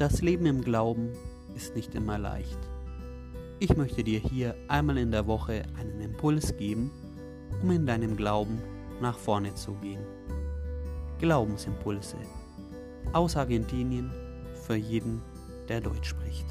Das Leben im Glauben ist nicht immer leicht. Ich möchte dir hier einmal in der Woche einen Impuls geben, um in deinem Glauben nach vorne zu gehen. Glaubensimpulse aus Argentinien für jeden, der Deutsch spricht.